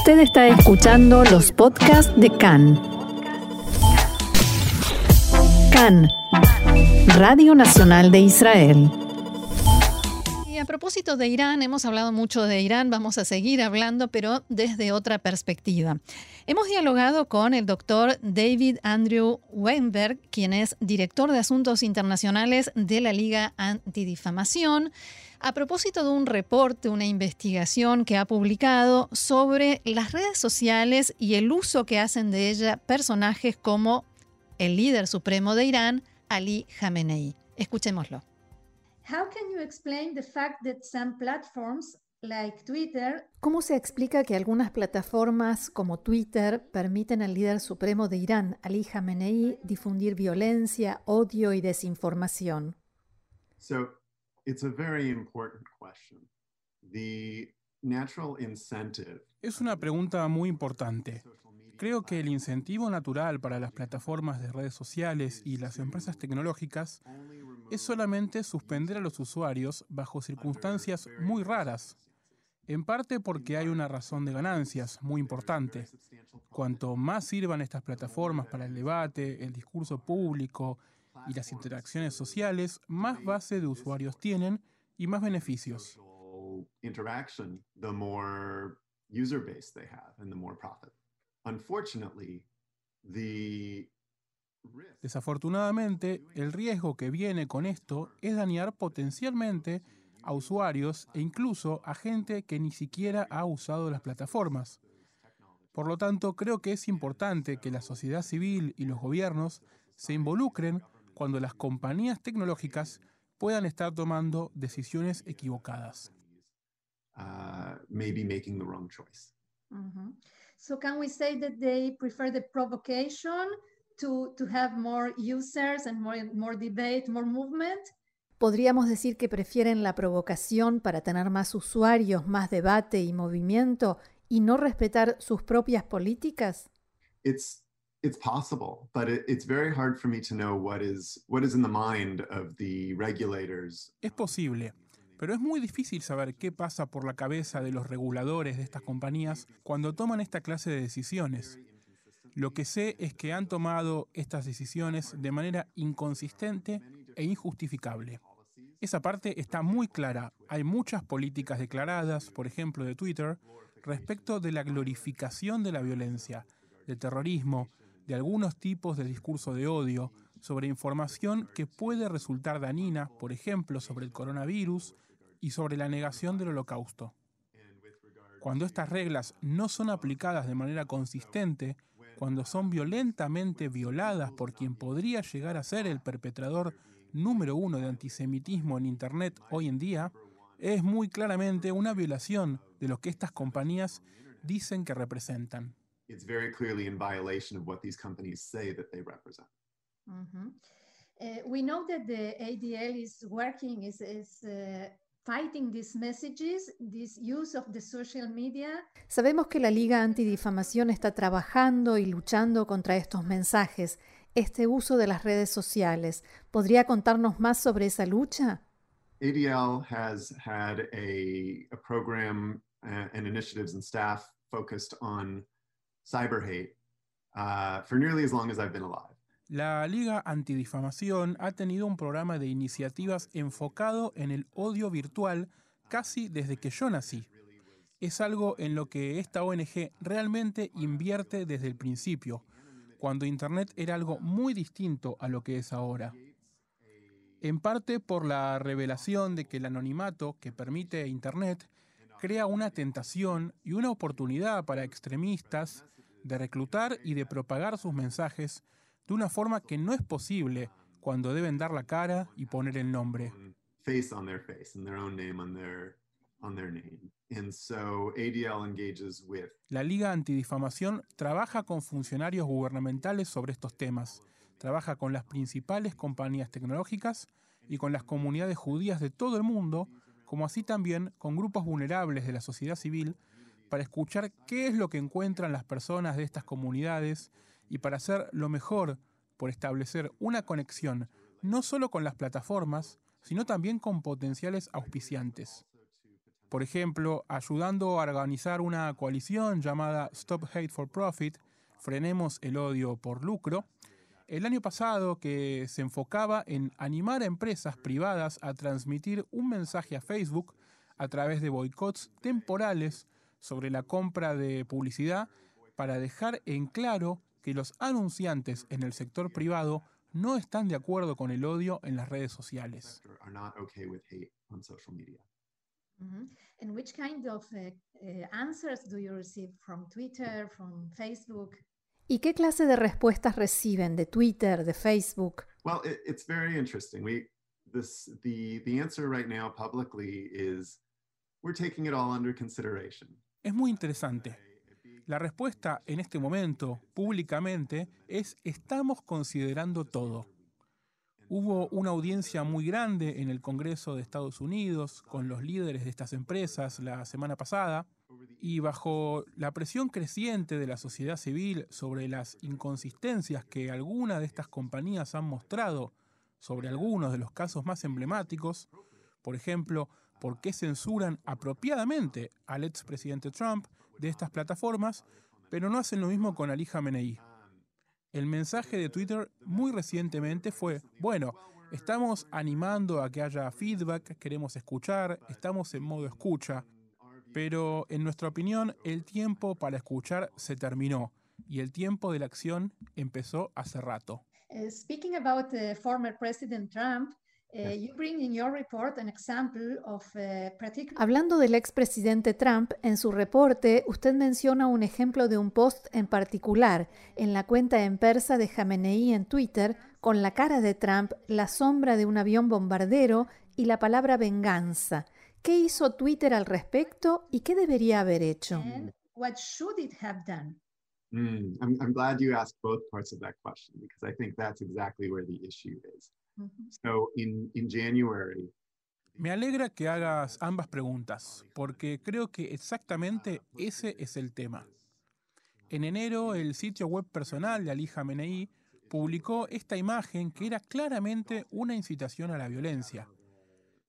Usted está escuchando los podcasts de CAN. CAN, Radio Nacional de Israel. Y a propósito de Irán, hemos hablado mucho de Irán, vamos a seguir hablando, pero desde otra perspectiva. Hemos dialogado con el doctor David Andrew Weinberg, quien es director de Asuntos Internacionales de la Liga Antidifamación a propósito de un reporte, una investigación que ha publicado sobre las redes sociales y el uso que hacen de ella personajes como el líder supremo de Irán, Ali Khamenei. Escuchémoslo. ¿Cómo se explica que algunas plataformas como Twitter permiten al líder supremo de Irán, Ali Khamenei, difundir violencia, odio y desinformación? Es una pregunta muy importante. Creo que el incentivo natural para las plataformas de redes sociales y las empresas tecnológicas es solamente suspender a los usuarios bajo circunstancias muy raras, en parte porque hay una razón de ganancias muy importante. Cuanto más sirvan estas plataformas para el debate, el discurso público y las interacciones sociales, más base de usuarios tienen y más beneficios. Desafortunadamente, el riesgo que viene con esto es dañar potencialmente a usuarios e incluso a gente que ni siquiera ha usado las plataformas. Por lo tanto, creo que es importante que la sociedad civil y los gobiernos se involucren cuando las compañías tecnológicas puedan estar tomando decisiones equivocadas. Uh, maybe making the wrong choice. Mm-hmm. So can we say that they prefer the provocation to, to have more users and more, more debate, more movement? ¿Podríamos decir que prefieren la provocación para tener más usuarios, más debate y movimiento y no respetar sus propias políticas? It's it's possible, but it, it's very hard for me to know what is what is in the mind of the regulators. Es posible, pero es muy difícil saber qué pasa por la cabeza de los reguladores de estas compañías cuando toman esta clase de decisiones. Lo que sé es que han tomado estas decisiones de manera inconsistente e injustificable. Esa parte está muy clara. Hay muchas políticas declaradas, por ejemplo de Twitter, respecto de la glorificación de la violencia, del terrorismo, de algunos tipos de discurso de odio, sobre información que puede resultar dañina, por ejemplo, sobre el coronavirus y sobre la negación del holocausto. Cuando estas reglas no son aplicadas de manera consistente, cuando son violentamente violadas por quien podría llegar a ser el perpetrador número uno de antisemitismo en Internet hoy en día, es muy claramente una violación de lo que estas compañías dicen que representan it's very clearly in violation of what these companies say that they represent. Mm-hmm. Uh, we know that the ADL is working, is, is uh, fighting these messages, this use of the social media. Sabemos que la Liga Antidifamación está trabajando y luchando contra estos mensajes, este uso de las redes sociales. ¿Podría contarnos más sobre esa lucha? ADL has had a, a program uh, and initiatives and staff focused on Uh, la Liga Antidifamación ha tenido un programa de iniciativas enfocado en el odio virtual casi desde que yo nací. Es algo en lo que esta ONG realmente invierte desde el principio, cuando Internet era algo muy distinto a lo que es ahora. En parte por la revelación de que el anonimato que permite Internet crea una tentación y una oportunidad para extremistas de reclutar y de propagar sus mensajes de una forma que no es posible cuando deben dar la cara y poner el nombre. La Liga Antidifamación trabaja con funcionarios gubernamentales sobre estos temas, trabaja con las principales compañías tecnológicas y con las comunidades judías de todo el mundo, como así también con grupos vulnerables de la sociedad civil para escuchar qué es lo que encuentran las personas de estas comunidades y para hacer lo mejor por establecer una conexión no solo con las plataformas, sino también con potenciales auspiciantes. Por ejemplo, ayudando a organizar una coalición llamada Stop Hate for Profit, Frenemos el odio por lucro, el año pasado que se enfocaba en animar a empresas privadas a transmitir un mensaje a Facebook a través de boicots temporales sobre la compra de publicidad para dejar en claro que los anunciantes en el sector privado no están de acuerdo con el odio en las redes sociales. Twitter, Facebook? ¿Y qué clase de respuestas reciben de Twitter, de Facebook? Well, it, it's very interesting. We this the the answer right now publicly is we're taking it all under consideration. Es muy interesante. La respuesta en este momento, públicamente, es estamos considerando todo. Hubo una audiencia muy grande en el Congreso de Estados Unidos con los líderes de estas empresas la semana pasada y bajo la presión creciente de la sociedad civil sobre las inconsistencias que algunas de estas compañías han mostrado sobre algunos de los casos más emblemáticos, por ejemplo, por qué censuran apropiadamente al expresidente Trump de estas plataformas, pero no hacen lo mismo con Ali Khamenei. El mensaje de Twitter muy recientemente fue, bueno, estamos animando a que haya feedback, queremos escuchar, estamos en modo escucha, pero en nuestra opinión el tiempo para escuchar se terminó y el tiempo de la acción empezó hace rato. Uh, speaking about the former President Trump, Hablando del expresidente Trump, en su reporte usted menciona un ejemplo de un post en particular en la cuenta en persa de Jamenei en Twitter con la cara de Trump, la sombra de un avión bombardero y la palabra venganza. ¿Qué hizo Twitter al respecto y qué debería haber hecho? what should it have done? Mm, I'm, I'm glad you asked both parts of that question because I think that's exactly where the issue is. Me alegra que hagas ambas preguntas, porque creo que exactamente ese es el tema. En enero, el sitio web personal de Ali Khamenei publicó esta imagen que era claramente una incitación a la violencia.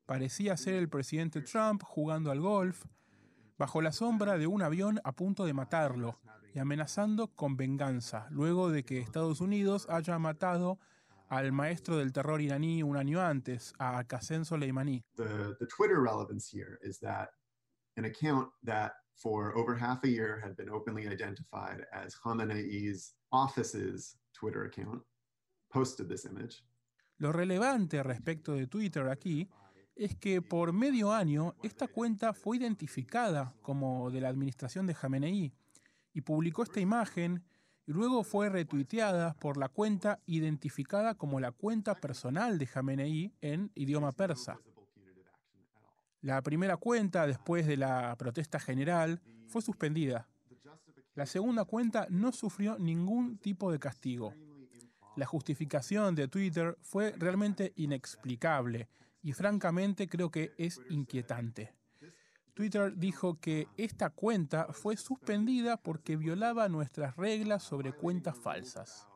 Parecía ser el presidente Trump jugando al golf, bajo la sombra de un avión a punto de matarlo y amenazando con venganza, luego de que Estados Unidos haya matado al maestro del terror iraní un año antes, a Qasem Soleimani. The, the Twitter relevance here is that an account that for over half a year had been openly identified as Khamenei's office's Twitter account posted this image. Lo relevante respecto de Twitter aquí es que por medio año esta cuenta fue identificada como de la administración de Khamenei y publicó esta imagen luego fue retuiteada por la cuenta identificada como la cuenta personal de Jamenei en idioma persa. La primera cuenta, después de la protesta general, fue suspendida. La segunda cuenta no sufrió ningún tipo de castigo. La justificación de Twitter fue realmente inexplicable y francamente creo que es inquietante. Twitter dijo que esta cuenta fue suspendida porque violaba nuestras reglas sobre cuentas falsas.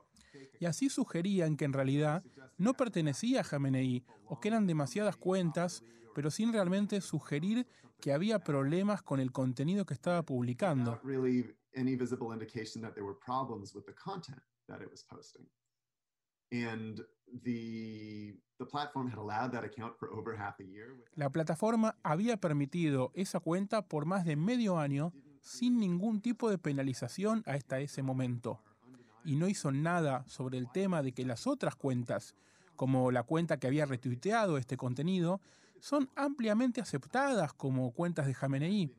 Y así sugerían que en realidad no pertenecía a Jamenei o que eran demasiadas cuentas, pero sin realmente sugerir que había problemas con el contenido que estaba publicando. La plataforma había permitido esa cuenta por más de medio año sin ningún tipo de penalización hasta ese momento. Y no hizo nada sobre el tema de que las otras cuentas, como la cuenta que había retuiteado este contenido, son ampliamente aceptadas como cuentas de Jamenei.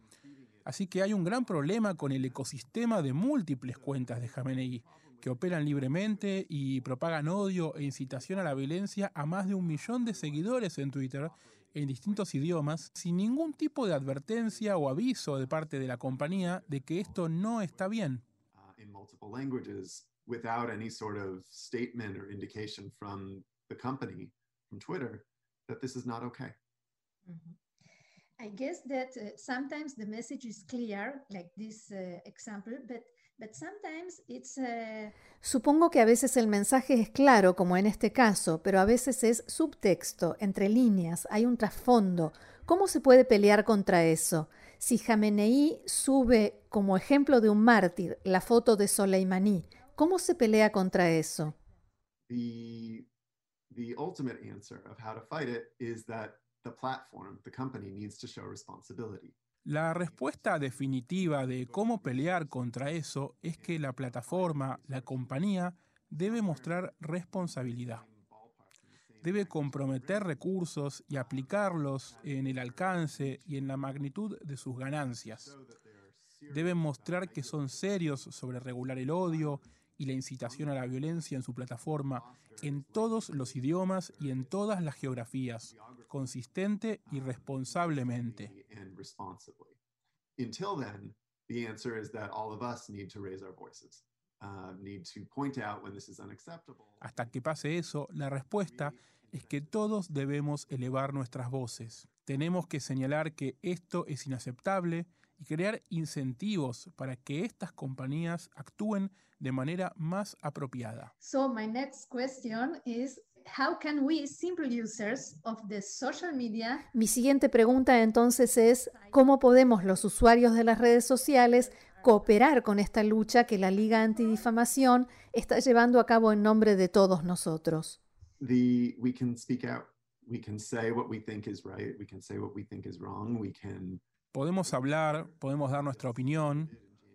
Así que hay un gran problema con el ecosistema de múltiples cuentas de Jamenei que operan libremente y propagan odio e incitación a la violencia a más de un millón de seguidores en Twitter en distintos idiomas, sin ningún tipo de advertencia o aviso de parte de la compañía de que esto no está bien. without any sort of statement or indication from the company, from Twitter, that this is not okay. Mm-hmm. I guess that uh, sometimes the message is clear, like this uh, example, but Uh, Supongo que a veces el mensaje es claro, como en este caso, pero a veces es subtexto, entre líneas, hay un trasfondo. ¿Cómo se puede pelear contra eso? Si Jamenei sube como ejemplo de un mártir la foto de Soleimani, ¿cómo se pelea contra eso? The, the ultimate answer of how to fight it is that the platform, the company needs to show responsibility. La respuesta definitiva de cómo pelear contra eso es que la plataforma, la compañía, debe mostrar responsabilidad. Debe comprometer recursos y aplicarlos en el alcance y en la magnitud de sus ganancias. Deben mostrar que son serios sobre regular el odio y la incitación a la violencia en su plataforma en todos los idiomas y en todas las geografías, consistente y responsablemente. Hasta que pase eso, la respuesta es que todos debemos elevar nuestras voces. Tenemos que señalar que esto es inaceptable y crear incentivos para que estas compañías actúen de manera más apropiada. So my next question is how can we simple users of the social media Mi siguiente pregunta entonces es cómo podemos los usuarios de las redes sociales cooperar con esta lucha que la Liga Antidifamación está llevando a cabo en nombre de todos nosotros. The, we can speak out. We can say what we think is right. We can say what we think is wrong. We can Podemos hablar, podemos dar nuestra opinión,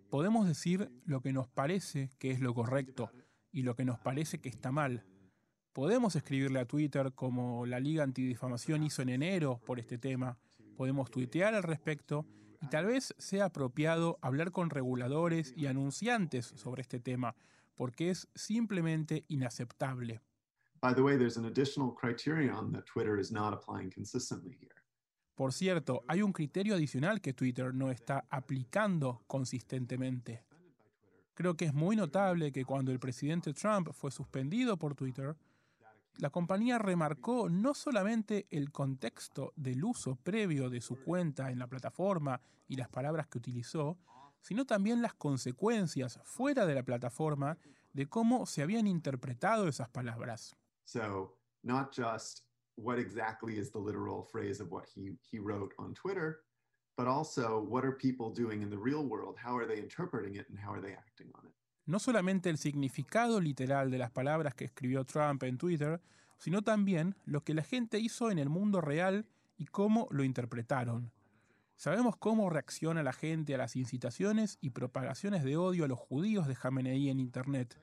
podemos decir lo que nos parece que es lo correcto y lo que nos parece que está mal. Podemos escribirle a Twitter como la Liga Antidifamación hizo en enero por este tema. Podemos tuitear al respecto y tal vez sea apropiado hablar con reguladores y anunciantes sobre este tema, porque es simplemente inaceptable. By the way, there's an additional criterion that Twitter is not applying consistently here. Por cierto, hay un criterio adicional que Twitter no está aplicando consistentemente. Creo que es muy notable que cuando el presidente Trump fue suspendido por Twitter, la compañía remarcó no solamente el contexto del uso previo de su cuenta en la plataforma y las palabras que utilizó, sino también las consecuencias fuera de la plataforma de cómo se habían interpretado esas palabras. So, not just what exactly is the literal phrase of what he, he wrote on Twitter, but also what are people doing in the real world? How are they interpreting it and how are they acting on it? No solamente el significado literal de las palabras que escribió Trump en Twitter, sino también lo que la gente hizo en el mundo real y cómo lo interpretaron. Sabemos cómo reacciona la gente a las incitaciones y propagaciones de odio a los judíos de Jamenei en Internet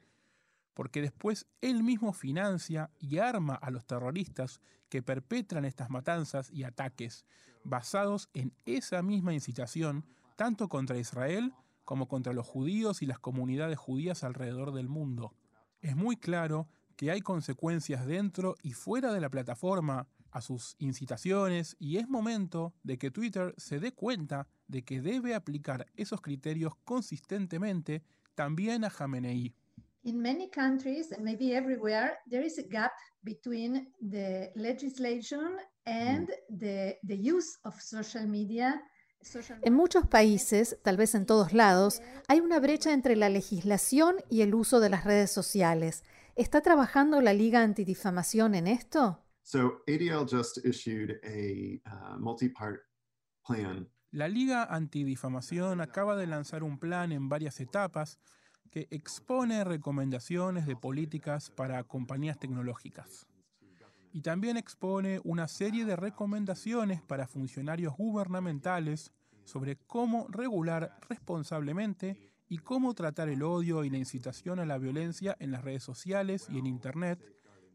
porque después él mismo financia y arma a los terroristas que perpetran estas matanzas y ataques, basados en esa misma incitación, tanto contra Israel como contra los judíos y las comunidades judías alrededor del mundo. Es muy claro que hay consecuencias dentro y fuera de la plataforma a sus incitaciones y es momento de que Twitter se dé cuenta de que debe aplicar esos criterios consistentemente también a Jamenei. In many countries, and maybe everywhere, there is a gap between the legislation and mm. the, the use of social media en muchos países, tal vez en todos lados, hay una brecha entre la legislación y el uso de las redes sociales. ¿Está trabajando la Liga Antidifamación en esto? So, ADL just issued a uh. La Liga Antidifamación acaba de lanzar un plan en varias etapas que expone recomendaciones de políticas para compañías tecnológicas. Y también expone una serie de recomendaciones para funcionarios gubernamentales sobre cómo regular responsablemente y cómo tratar el odio y la incitación a la violencia en las redes sociales y en Internet,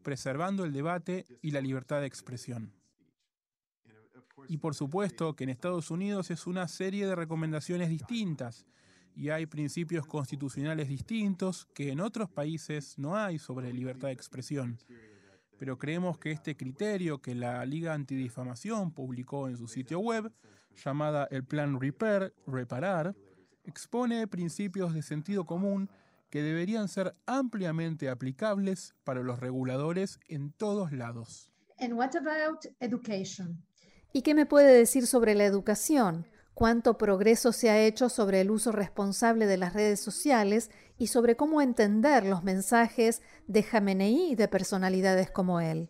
preservando el debate y la libertad de expresión. Y por supuesto que en Estados Unidos es una serie de recomendaciones distintas y hay principios constitucionales distintos que en otros países no hay sobre libertad de expresión. Pero creemos que este criterio que la Liga Antidifamación publicó en su sitio web, llamada el Plan Repair, reparar, expone principios de sentido común que deberían ser ampliamente aplicables para los reguladores en todos lados. ¿Y qué me puede decir sobre la educación? cuánto progreso se ha hecho sobre el uso responsable de las redes sociales y sobre cómo entender los mensajes de Jamenei y de personalidades como él.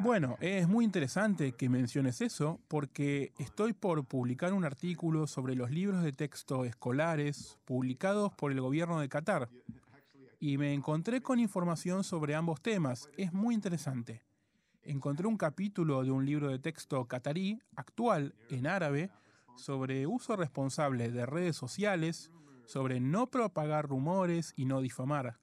Bueno, es muy interesante que menciones eso porque estoy por publicar un artículo sobre los libros de texto escolares publicados por el gobierno de Qatar y me encontré con información sobre ambos temas. Es muy interesante. Encontré un capítulo de un libro de texto catarí, actual, en árabe, sobre uso responsable de redes sociales, sobre no propagar rumores y no difamar.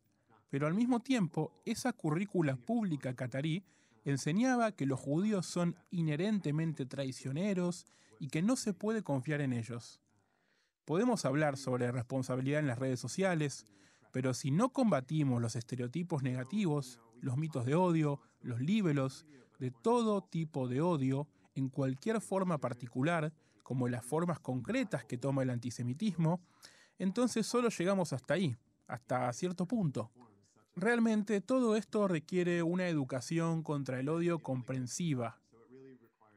Pero al mismo tiempo, esa currícula pública catarí enseñaba que los judíos son inherentemente traicioneros y que no se puede confiar en ellos. Podemos hablar sobre responsabilidad en las redes sociales, pero si no combatimos los estereotipos negativos, los mitos de odio, los líbelos, de todo tipo de odio, en cualquier forma particular, como las formas concretas que toma el antisemitismo, entonces solo llegamos hasta ahí, hasta cierto punto. Realmente todo esto requiere una educación contra el odio comprensiva,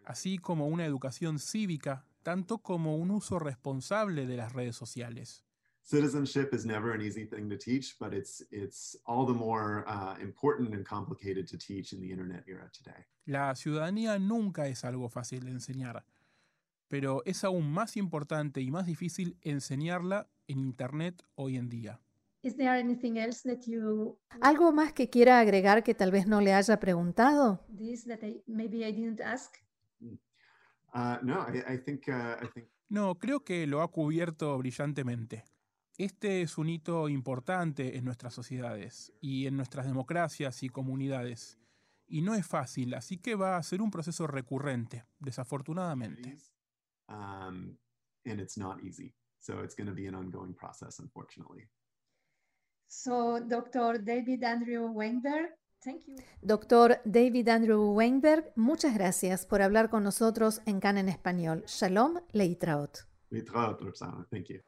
así como una educación cívica, tanto como un uso responsable de las redes sociales. Citizenship is never an easy thing to teach, but it's it's all the more uh, important and complicated to teach in the internet era today. La ciudadanía nunca es algo fácil de enseñar, pero es aún más importante y más difícil enseñarla en internet hoy en día. Is there anything else that you ¿Algo más que quiera agregar que tal vez no le haya preguntado? This that I, maybe I didn't ask? No, I, I think, I think... No, creo que lo ha cubierto brillantemente. Este es un hito importante en nuestras sociedades y en nuestras democracias y comunidades. Y no es fácil, así que va a ser un proceso recurrente, desafortunadamente. Um, and it's not easy. So it's going to be an ongoing process, unfortunately. So, Dr. David Andrew Weinberg, thank you. Doctor David Andrew Weinberg, muchas gracias por hablar con nosotros en CAN en español. Shalom, Leitraot. Leitraot. Thank you.